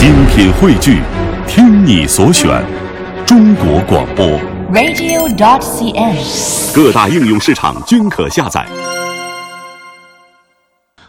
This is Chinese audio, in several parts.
精品汇聚，听你所选，中国广播。radio.dot.cn，。各大应用市场均可下载。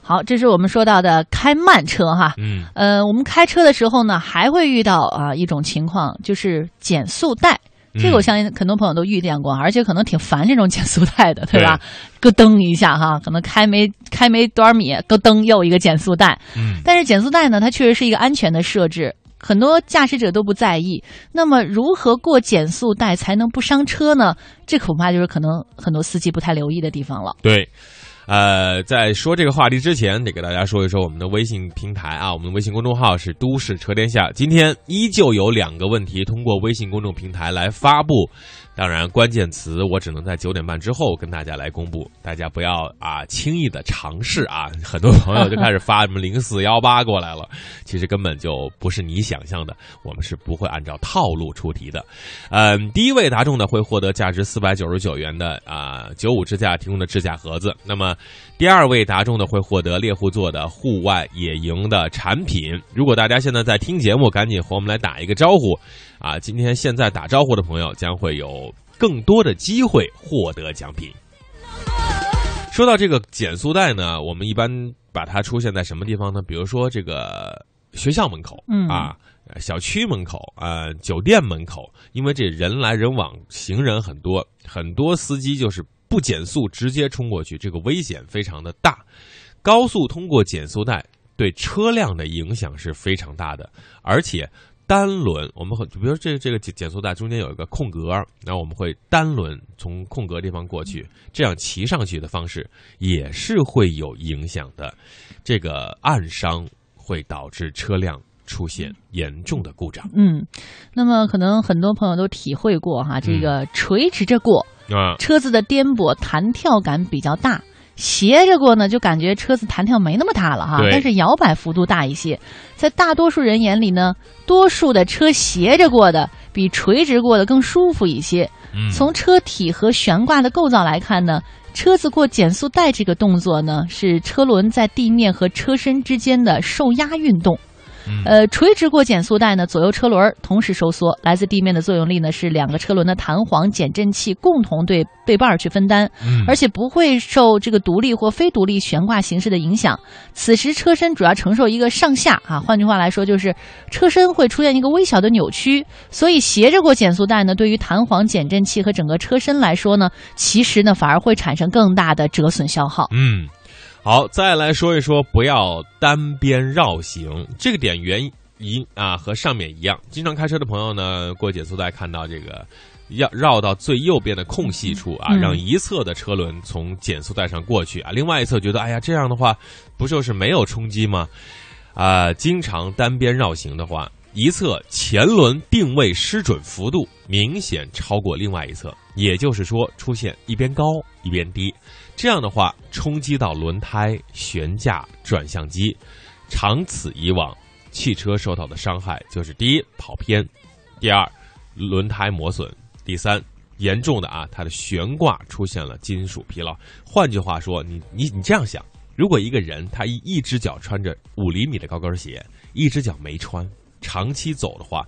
好，这是我们说到的开慢车哈。嗯，呃，我们开车的时候呢，还会遇到啊一种情况，就是减速带。这个我相信很多朋友都遇见过，而且可能挺烦这种减速带的，对吧？咯噔一下哈，可能开没开没多少米，咯噔又一个减速带。嗯但是减速带呢，它确实是一个安全的设置，很多驾驶者都不在意。那么如何过减速带才能不伤车呢？这恐怕就是可能很多司机不太留意的地方了。对。呃，在说这个话题之前，得给大家说一说我们的微信平台啊，我们的微信公众号是“都市车天下”。今天依旧有两个问题通过微信公众平台来发布，当然关键词我只能在九点半之后跟大家来公布，大家不要啊轻易的尝试啊。很多朋友就开始发什么零四幺八过来了，其实根本就不是你想象的，我们是不会按照套路出题的。嗯，第一位答中的会获得价值四百九十九元的啊九五支架提供的支架盒子，那么。第二位答中的会获得猎户座的户外野营的产品。如果大家现在在听节目，赶紧和我们来打一个招呼啊！今天现在打招呼的朋友将会有更多的机会获得奖品。说到这个减速带呢，我们一般把它出现在什么地方呢？比如说这个学校门口，嗯啊，小区门口，呃，酒店门口，因为这人来人往，行人很多，很多司机就是。不减速直接冲过去，这个危险非常的大。高速通过减速带对车辆的影响是非常大的，而且单轮我们会，比如说这这个减减速带中间有一个空格，然后我们会单轮从空格地方过去，这样骑上去的方式也是会有影响的。这个暗伤会导致车辆出现严重的故障。嗯，那么可能很多朋友都体会过哈，这个垂直着过。啊，车子的颠簸弹跳感比较大，斜着过呢，就感觉车子弹跳没那么大了哈，但是摇摆幅度大一些。在大多数人眼里呢，多数的车斜着过的比垂直过的更舒服一些。嗯、从车体和悬挂的构造来看呢，车子过减速带这个动作呢，是车轮在地面和车身之间的受压运动。呃，垂直过减速带呢，左右车轮同时收缩，来自地面的作用力呢是两个车轮的弹簧减震器共同对对半去分担，而且不会受这个独立或非独立悬挂形式的影响。此时车身主要承受一个上下啊，换句话来说就是车身会出现一个微小的扭曲，所以斜着过减速带呢，对于弹簧减震器和整个车身来说呢，其实呢反而会产生更大的折损消耗。嗯。好，再来说一说不要单边绕行这个点原因啊，和上面一样。经常开车的朋友呢，过减速带看到这个要绕到最右边的空隙处啊，嗯、让一侧的车轮从减速带上过去啊，另外一侧觉得哎呀这样的话不就是没有冲击吗？啊，经常单边绕行的话，一侧前轮定位失准幅度明显超过另外一侧，也就是说出现一边高一边低。这样的话，冲击到轮胎、悬架、转向机，长此以往，汽车受到的伤害就是：第一，跑偏；第二，轮胎磨损；第三，严重的啊，它的悬挂出现了金属疲劳。换句话说，你你你这样想，如果一个人他一一只脚穿着五厘米的高跟鞋，一只脚没穿，长期走的话，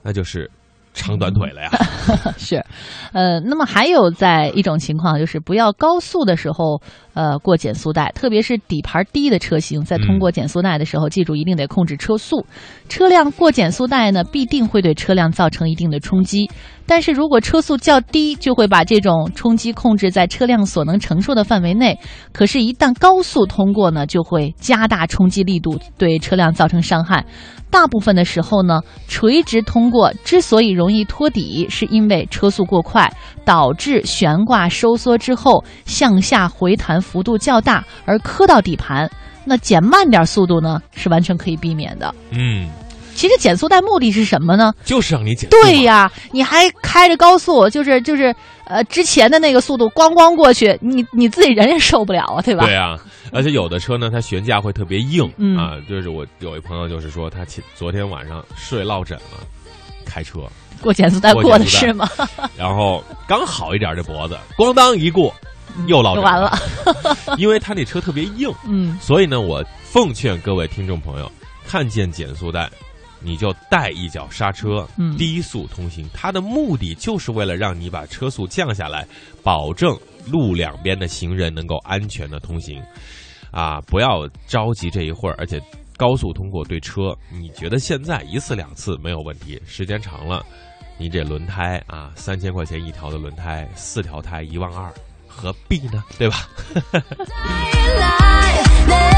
那就是。长短腿了呀，是，呃，那么还有在一种情况就是不要高速的时候，呃，过减速带，特别是底盘低的车型，在通过减速带的时候，嗯、记住一定得控制车速。车辆过减速带呢，必定会对车辆造成一定的冲击，但是如果车速较低，就会把这种冲击控制在车辆所能承受的范围内。可是，一旦高速通过呢，就会加大冲击力度，对车辆造成伤害。大部分的时候呢，垂直通过之所以容易托底，是因为车速过快，导致悬挂收缩之后向下回弹幅度较大，而磕到底盘。那减慢点速度呢，是完全可以避免的。嗯，其实减速带目的是什么呢？就是让你减。对呀，你还开着高速，就是就是呃之前的那个速度咣咣过去，你你自己人也受不了啊，对吧？对啊。而且有的车呢，它悬架会特别硬、嗯、啊，就是我有一朋友就是说，他前昨天晚上睡落枕了，开车过减速带过的是吗？然后刚好一点这脖子，咣当一过，又落枕完了，因为他那车特别硬，嗯，所以呢，我奉劝各位听众朋友，看见减速带，你就带一脚刹车，嗯低速通行。它的目的就是为了让你把车速降下来，保证路两边的行人能够安全的通行。啊，不要着急这一会儿，而且高速通过对车，你觉得现在一次两次没有问题，时间长了，你这轮胎啊，三千块钱一条的轮胎，四条胎一万二，何必呢？对吧？